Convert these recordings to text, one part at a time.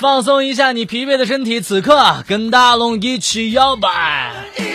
放松一下你疲惫的身体，此刻跟大龙一起摇摆。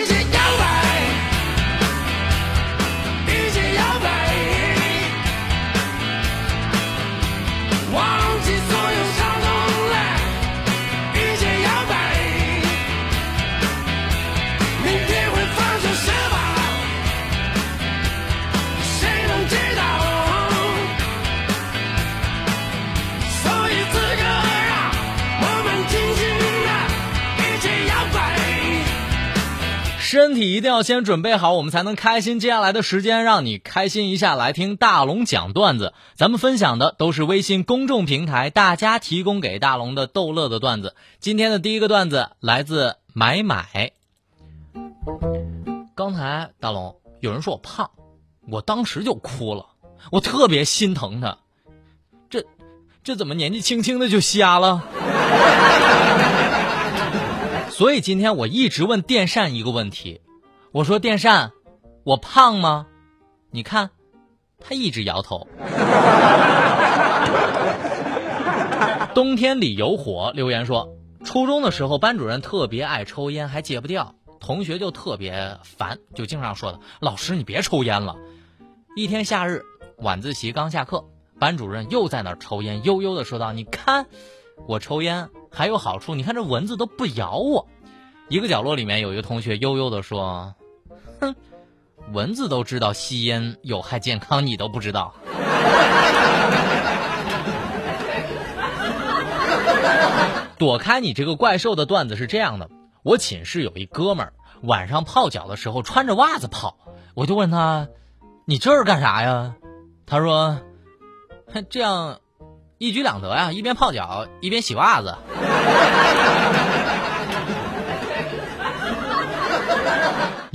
要先准备好，我们才能开心。接下来的时间，让你开心一下，来听大龙讲段子。咱们分享的都是微信公众平台大家提供给大龙的逗乐的段子。今天的第一个段子来自买买。刚才大龙有人说我胖，我当时就哭了，我特别心疼他。这这怎么年纪轻轻的就瞎了？所以今天我一直问电扇一个问题，我说电扇，我胖吗？你看，他一直摇头。冬天里有火留言说，初中的时候班主任特别爱抽烟，还戒不掉，同学就特别烦，就经常说的，老师你别抽烟了。一天夏日晚自习刚下课，班主任又在那儿抽烟，悠悠的说道：“你看，我抽烟还有好处，你看这蚊子都不咬我。”一个角落里面有一个同学悠悠的说：“哼，蚊子都知道吸烟有害健康，你都不知道。”躲开你这个怪兽的段子是这样的：我寝室有一哥们儿，晚上泡脚的时候穿着袜子泡，我就问他：“你这是干啥呀？”他说：“哼这样一举两得呀，一边泡脚一边洗袜子。”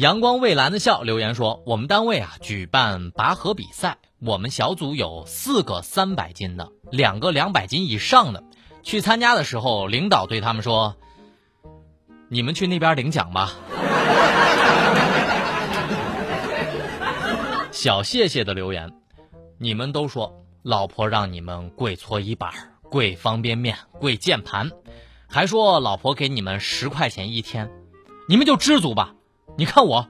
阳光蔚蓝的笑留言说：“我们单位啊举办拔河比赛，我们小组有四个三百斤的，两个两百斤以上的。去参加的时候，领导对他们说：‘你们去那边领奖吧。’小谢谢的留言：你们都说老婆让你们跪搓衣板、跪方便面、跪键盘，还说老婆给你们十块钱一天，你们就知足吧。”你看我，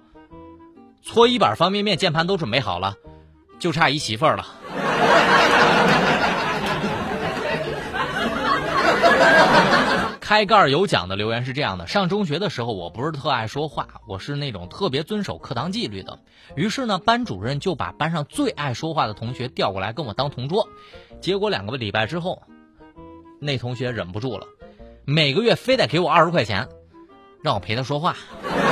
搓衣板、方便面、键盘都准备好了，就差一媳妇儿了。开盖有奖的留言是这样的：上中学的时候，我不是特爱说话，我是那种特别遵守课堂纪律的。于是呢，班主任就把班上最爱说话的同学调过来跟我当同桌。结果两个礼拜之后，那同学忍不住了，每个月非得给我二十块钱，让我陪他说话。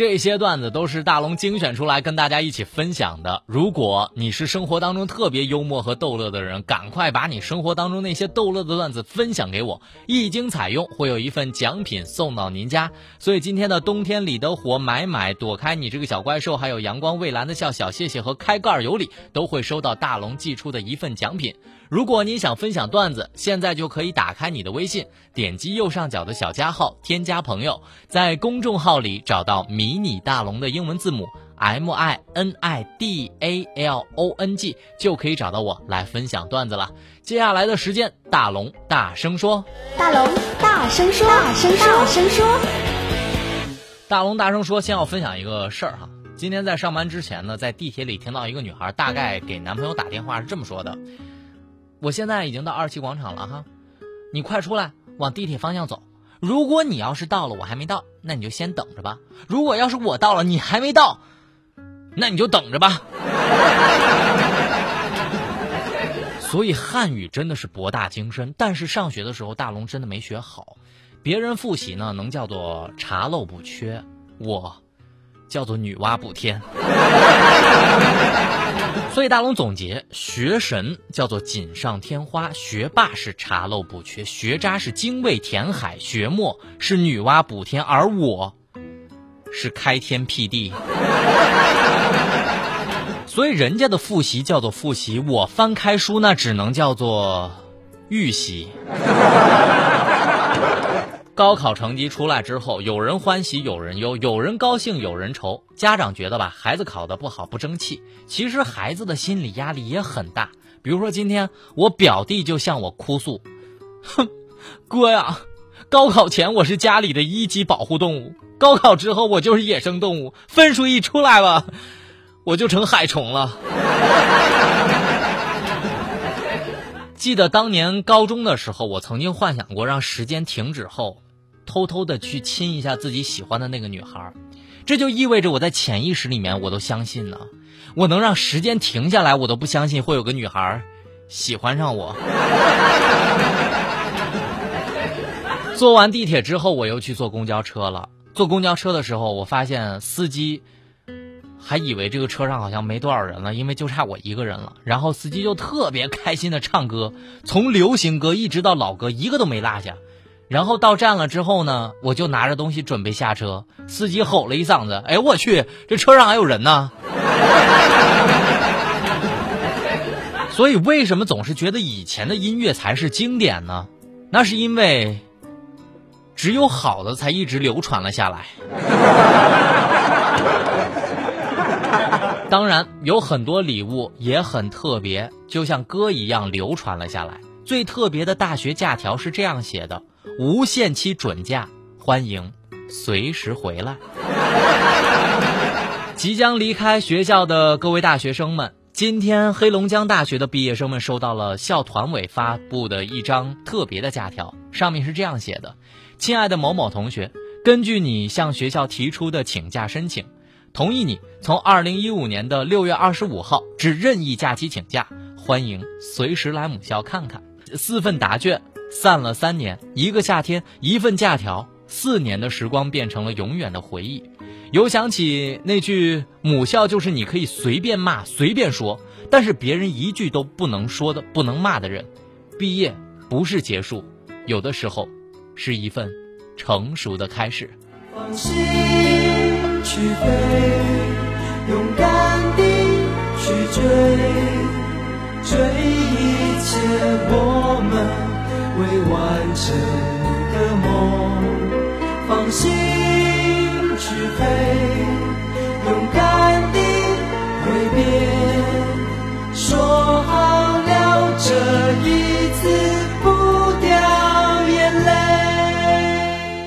这些段子都是大龙精选出来跟大家一起分享的。如果你是生活当中特别幽默和逗乐的人，赶快把你生活当中那些逗乐的段子分享给我，一经采用会有一份奖品送到您家。所以今天的冬天里的火买买躲开你这个小怪兽，还有阳光蔚蓝的笑小谢谢和开盖有礼都会收到大龙寄出的一份奖品。如果你想分享段子，现在就可以打开你的微信，点击右上角的小加号，添加朋友，在公众号里找到迷你大龙的英文字母 M I N I D A L O N G，就可以找到我来分享段子了。接下来的时间，大龙大声说，大龙大声说，大声说，大声说。大龙大声说，先要分享一个事儿哈。今天在上班之前呢，在地铁里听到一个女孩大概给男朋友打电话是这么说的。我现在已经到二七广场了哈，你快出来，往地铁方向走。如果你要是到了，我还没到，那你就先等着吧。如果要是我到了，你还没到，那你就等着吧。所以汉语真的是博大精深，但是上学的时候大龙真的没学好。别人复习呢，能叫做查漏补缺，我叫做女娲补天。所以大龙总结，学神叫做锦上添花，学霸是查漏补缺，学渣是精卫填海，学墨是女娲补天，而我是开天辟地。所以人家的复习叫做复习，我翻开书那只能叫做预习。高考成绩出来之后，有人欢喜，有人忧，有人高兴，有人愁。家长觉得吧，孩子考得不好不争气，其实孩子的心理压力也很大。比如说今天我表弟就向我哭诉：“哼，哥呀，高考前我是家里的一级保护动物，高考之后我就是野生动物，分数一出来吧，我就成害虫了。”记得当年高中的时候，我曾经幻想过让时间停止后。偷偷的去亲一下自己喜欢的那个女孩，这就意味着我在潜意识里面我都相信了，我能让时间停下来，我都不相信会有个女孩喜欢上我。坐完地铁之后，我又去坐公交车了。坐公交车的时候，我发现司机还以为这个车上好像没多少人了，因为就差我一个人了。然后司机就特别开心的唱歌，从流行歌一直到老歌，一个都没落下。然后到站了之后呢，我就拿着东西准备下车，司机吼了一嗓子：“哎，我去，这车上还有人呢！” 所以，为什么总是觉得以前的音乐才是经典呢？那是因为只有好的才一直流传了下来。当然，有很多礼物也很特别，就像歌一样流传了下来。最特别的大学假条是这样写的。无限期准假，欢迎随时回来。即将离开学校的各位大学生们，今天黑龙江大学的毕业生们收到了校团委发布的一张特别的假条，上面是这样写的：“亲爱的某某同学，根据你向学校提出的请假申请，同意你从二零一五年的六月二十五号至任意假期请假，欢迎随时来母校看看。”四份答卷。散了三年，一个夏天，一份假条，四年的时光变成了永远的回忆。有想起那句“母校就是你可以随便骂、随便说，但是别人一句都不能说的、不能骂的人”。毕业不是结束，有的时候是一份成熟的开始。放心去飞，勇敢地去追，追未完成。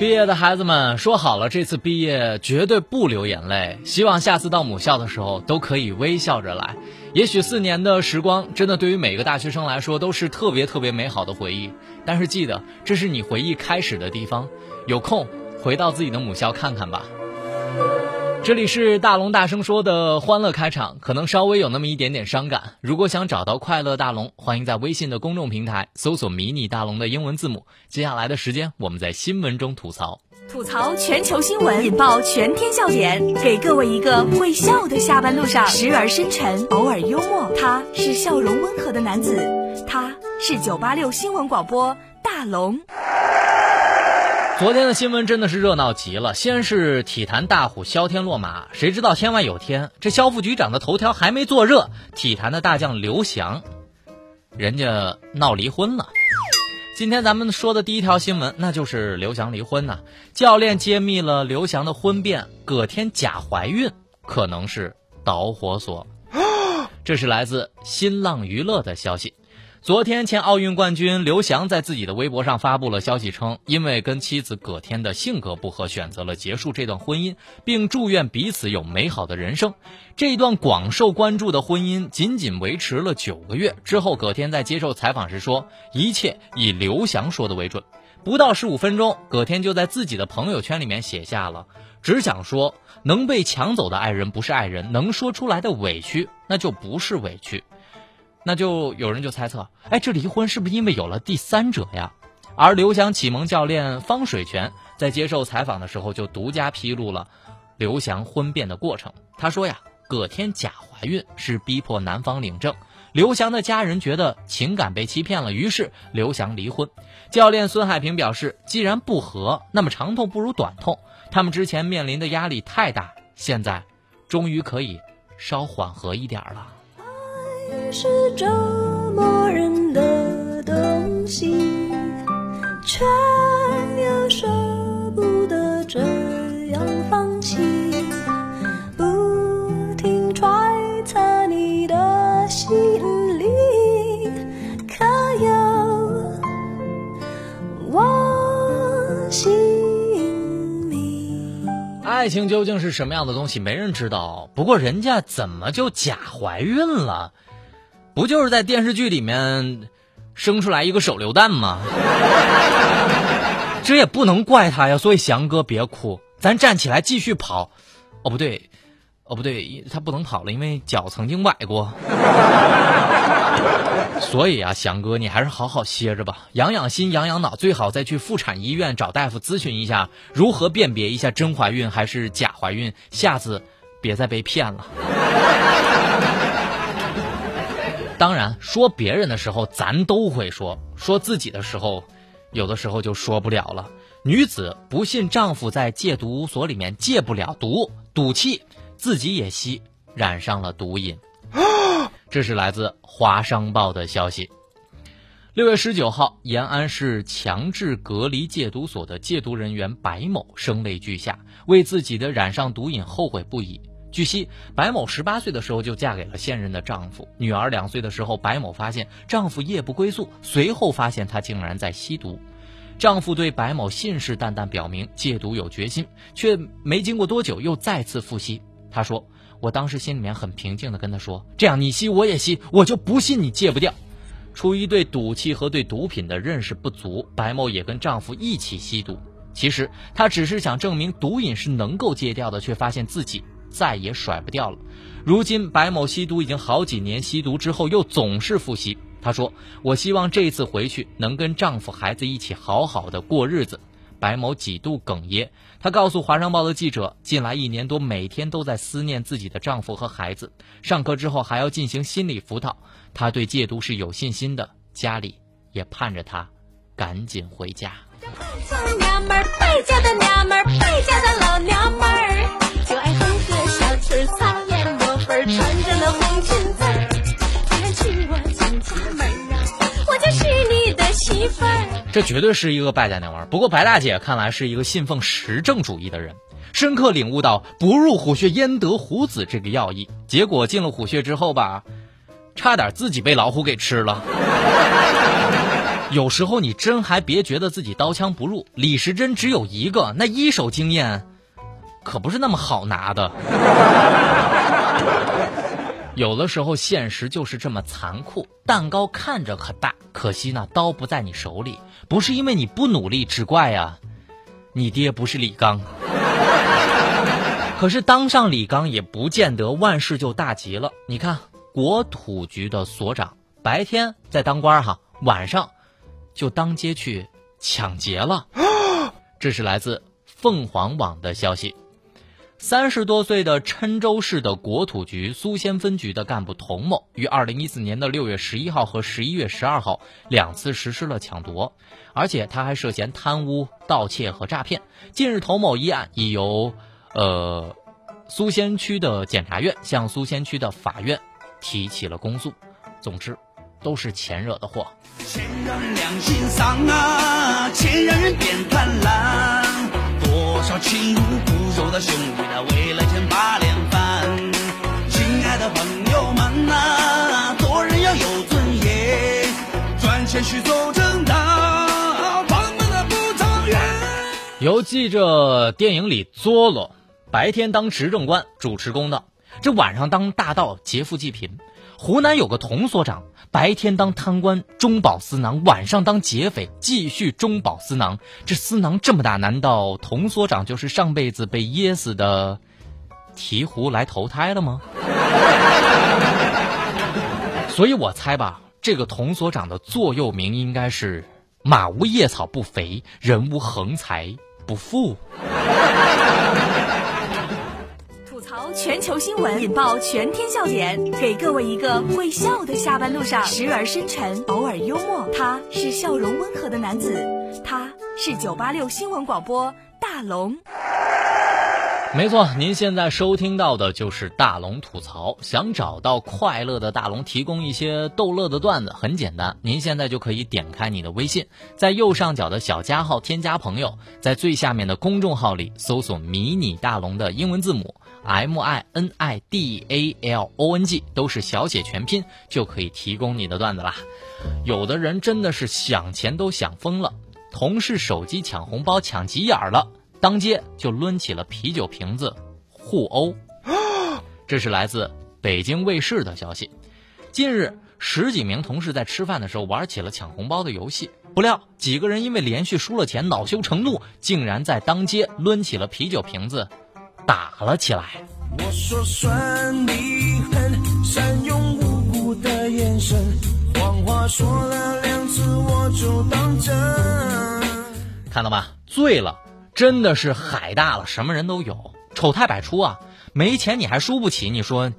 毕业的孩子们说好了，这次毕业绝对不流眼泪。希望下次到母校的时候都可以微笑着来。也许四年的时光，真的对于每个大学生来说都是特别特别美好的回忆。但是记得，这是你回忆开始的地方。有空回到自己的母校看看吧。这里是大龙大声说的欢乐开场，可能稍微有那么一点点伤感。如果想找到快乐大龙，欢迎在微信的公众平台搜索“迷你大龙”的英文字母。接下来的时间，我们在新闻中吐槽。吐槽全球新闻，引爆全天笑点，给各位一个会笑的下班路上，时而深沉，偶尔幽默。他是笑容温和的男子，他是九八六新闻广播大龙。昨天的新闻真的是热闹极了，先是体坛大虎萧天落马，谁知道天外有天，这萧副局长的头条还没坐热，体坛的大将刘翔，人家闹离婚了。今天咱们说的第一条新闻，那就是刘翔离婚呐。教练揭秘了刘翔的婚变，葛天假怀孕，可能是导火索。这是来自新浪娱乐的消息。昨天，前奥运冠军刘翔在自己的微博上发布了消息，称因为跟妻子葛天的性格不合，选择了结束这段婚姻，并祝愿彼此有美好的人生。这段广受关注的婚姻仅仅维持了九个月之后，葛天在接受采访时说：“一切以刘翔说的为准。”不到十五分钟，葛天就在自己的朋友圈里面写下了：“只想说，能被抢走的爱人不是爱人，能说出来的委屈那就不是委屈。”那就有人就猜测，哎，这离婚是不是因为有了第三者呀？而刘翔启蒙教练方水泉在接受采访的时候就独家披露了刘翔婚变的过程。他说呀，葛天假怀孕，是逼迫男方领证。刘翔的家人觉得情感被欺骗了，于是刘翔离婚。教练孙海平表示，既然不和，那么长痛不如短痛。他们之前面临的压力太大，现在终于可以稍缓和一点了。是折磨人的东西，却又舍不得这样放弃。不停揣测你的心里，可有我姓名？爱情究竟是什么样的东西，没人知道。不过人家怎么就假怀孕了？不就是在电视剧里面生出来一个手榴弹吗？这也不能怪他呀。所以翔哥别哭，咱站起来继续跑。哦不对，哦不对，他不能跑了，因为脚曾经崴过。所以啊，翔哥，你还是好好歇着吧，养养心，养养脑，最好再去妇产医院找大夫咨询一下，如何辨别一下真怀孕还是假怀孕，下次别再被骗了。当然，说别人的时候咱都会说，说自己的时候，有的时候就说不了了。女子不信丈夫在戒毒所里面戒不了毒，赌气，自己也吸，染上了毒瘾。这是来自《华商报》的消息。六月十九号，延安市强制隔离戒毒所的戒毒人员白某声泪俱下，为自己的染上毒瘾后悔不已。据悉，白某十八岁的时候就嫁给了现任的丈夫。女儿两岁的时候，白某发现丈夫夜不归宿，随后发现他竟然在吸毒。丈夫对白某信誓旦旦表明戒毒有决心，却没经过多久又再次复吸。他说：“我当时心里面很平静地跟他说，这样你吸我也吸，我就不信你戒不掉。”出于对赌气和对毒品的认识不足，白某也跟丈夫一起吸毒。其实她只是想证明毒瘾是能够戒掉的，却发现自己再也甩不掉了。如今白某吸毒已经好几年，吸毒之后又总是复吸。她说：“我希望这次回去能跟丈夫、孩子一起好好的过日子。”白某几度哽咽，她告诉《华商报》的记者，近来一年多，每天都在思念自己的丈夫和孩子。上课之后还要进行心理辅导。她对戒毒是有信心的，家里也盼着她赶紧回家。小娘们儿，败家的娘们儿，败家的老娘，擦眼抹粉儿，穿着那红裙子儿。既然娶我进家门儿啊，我就是你的媳妇儿。这绝对是一个败家娘们儿。不过白大姐看来是一个信奉实证主义的人，深刻领悟到“不入虎穴焉得虎子”这个要义。结果进了虎穴之后吧，差点自己被老虎给吃了。有时候你真还别觉得自己刀枪不入，李时珍只有一个，那一手经验可不是那么好拿的。有的时候现实就是这么残酷，蛋糕看着可大，可惜呢刀不在你手里，不是因为你不努力，只怪呀，你爹不是李刚。可是当上李刚也不见得万事就大吉了。你看国土局的所长白天在当官哈，晚上就当街去抢劫了。这是来自凤凰网的消息。三十多岁的郴州市的国土局苏仙分局的干部童某，于二零一四年的六月十一号和十一月十二号两次实施了抢夺，而且他还涉嫌贪污、盗窃和诈骗。近日，童某一案已由呃苏仙区的检察院向苏仙区的法院提起了公诉。总之，都是钱惹的祸。钱让人良心丧啊，钱让人变贪婪。亲骨肉的兄弟他为了钱把脸翻。亲爱的朋友们呐、做人要有尊严，赚钱需走正道，旁门的不长远。由记着电影里佐罗，白天当执政官主持公道，这晚上当大盗劫富济贫。湖南有个童所长，白天当贪官中饱私囊，晚上当劫匪继续中饱私囊。这私囊这么大，难道童所长就是上辈子被噎死的鹈鹕来投胎了吗？所以我猜吧，这个童所长的座右铭应该是“马无夜草不肥，人无横财不富”。全球新闻，引爆全天笑点，给各位一个会笑的下班路上，时而深沉，偶尔幽默。他是笑容温和的男子，他是九八六新闻广播大龙。没错，您现在收听到的就是大龙吐槽。想找到快乐的大龙，提供一些逗乐的段子，很简单，您现在就可以点开你的微信，在右上角的小加号添加朋友，在最下面的公众号里搜索“迷你大龙”的英文字母 M I N I D A L O N G，都是小写全拼，就可以提供你的段子啦。有的人真的是想钱都想疯了，同事手机抢红包抢急眼了。当街就抡起了啤酒瓶子互殴，这是来自北京卫视的消息。近日，十几名同事在吃饭的时候玩起了抢红包的游戏，不料几个人因为连续输了钱，恼羞成怒，竟然在当街抡起了啤酒瓶子打了起来。我说算你狠，善用无辜的眼神，谎话说了两次我就当真。看到吧，醉了。真的是海大了，什么人都有，丑态百出啊！没钱你还输不起，你说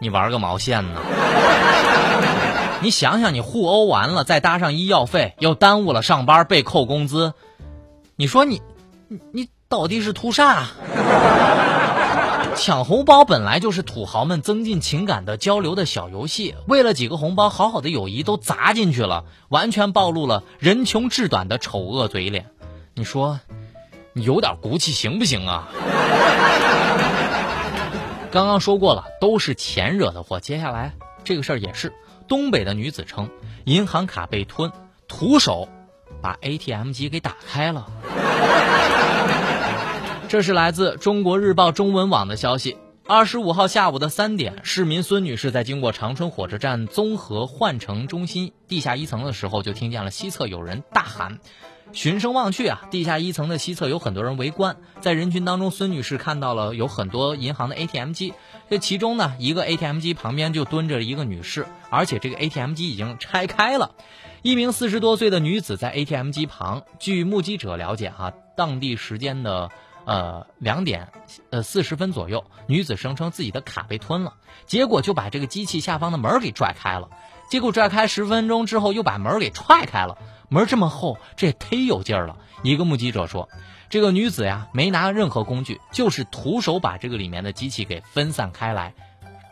你玩个毛线呢？你想想，你互殴完了，再搭上医药费，又耽误了上班，被扣工资，你说你你你到底是图啥？抢红包本来就是土豪们增进情感的交流的小游戏，为了几个红包，好好的友谊都砸进去了，完全暴露了人穷志短的丑恶嘴脸。你说？你有点骨气行不行啊？刚刚说过了，都是钱惹的祸。接下来这个事儿也是，东北的女子称银行卡被吞，徒手把 ATM 机给打开了。这是来自中国日报中文网的消息。二十五号下午的三点，市民孙女士在经过长春火车站综合换乘中心地下一层的时候，就听见了西侧有人大喊。循声望去啊，地下一层的西侧有很多人围观。在人群当中，孙女士看到了有很多银行的 ATM 机。这其中呢，一个 ATM 机旁边就蹲着一个女士，而且这个 ATM 机已经拆开了。一名四十多岁的女子在 ATM 机旁。据目击者了解，哈，当地时间的呃两点呃四十分左右，女子声称自己的卡被吞了，结果就把这个机器下方的门给拽开了。结果拽开十分钟之后，又把门给踹开了。门这么厚，这也忒有劲儿了。一个目击者说：“这个女子呀，没拿任何工具，就是徒手把这个里面的机器给分散开来。”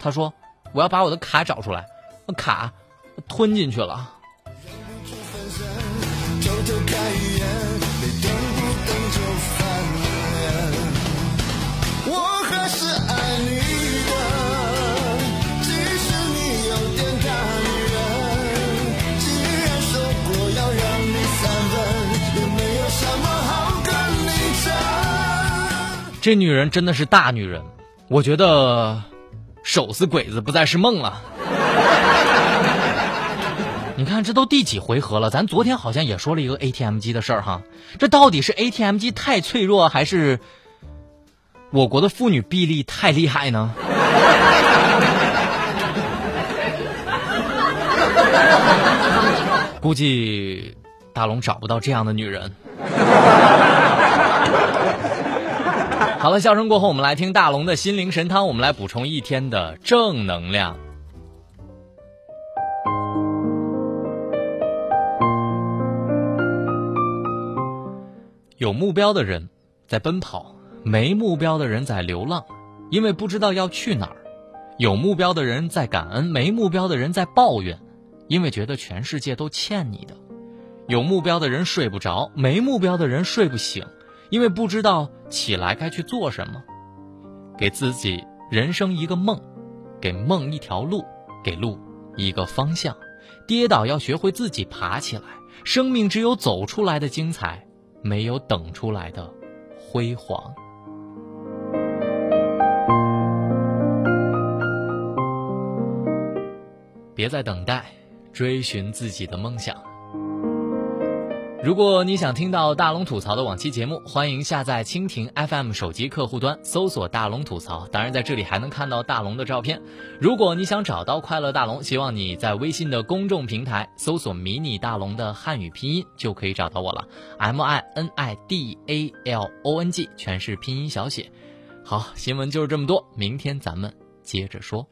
他说：“我要把我的卡找出来，卡吞进去了。”这女人真的是大女人，我觉得手撕鬼子不再是梦了。你看，这都第几回合了？咱昨天好像也说了一个 ATM 机的事儿哈。这到底是 ATM 机太脆弱，还是我国的妇女臂力太厉害呢？估计大龙找不到这样的女人。好了，笑声过后，我们来听大龙的心灵神汤，我们来补充一天的正能量。有目标的人在奔跑，没目标的人在流浪，因为不知道要去哪儿；有目标的人在感恩，没目标的人在抱怨，因为觉得全世界都欠你的。有目标的人睡不着，没目标的人睡不醒。因为不知道起来该去做什么，给自己人生一个梦，给梦一条路，给路一个方向。跌倒要学会自己爬起来。生命只有走出来的精彩，没有等出来的辉煌。别再等待，追寻自己的梦想。如果你想听到大龙吐槽的往期节目，欢迎下载蜻蜓 FM 手机客户端，搜索“大龙吐槽”。当然，在这里还能看到大龙的照片。如果你想找到快乐大龙，希望你在微信的公众平台搜索“迷你大龙”的汉语拼音，就可以找到我了。M I N I D A L O N G，全是拼音小写。好，新闻就是这么多，明天咱们接着说。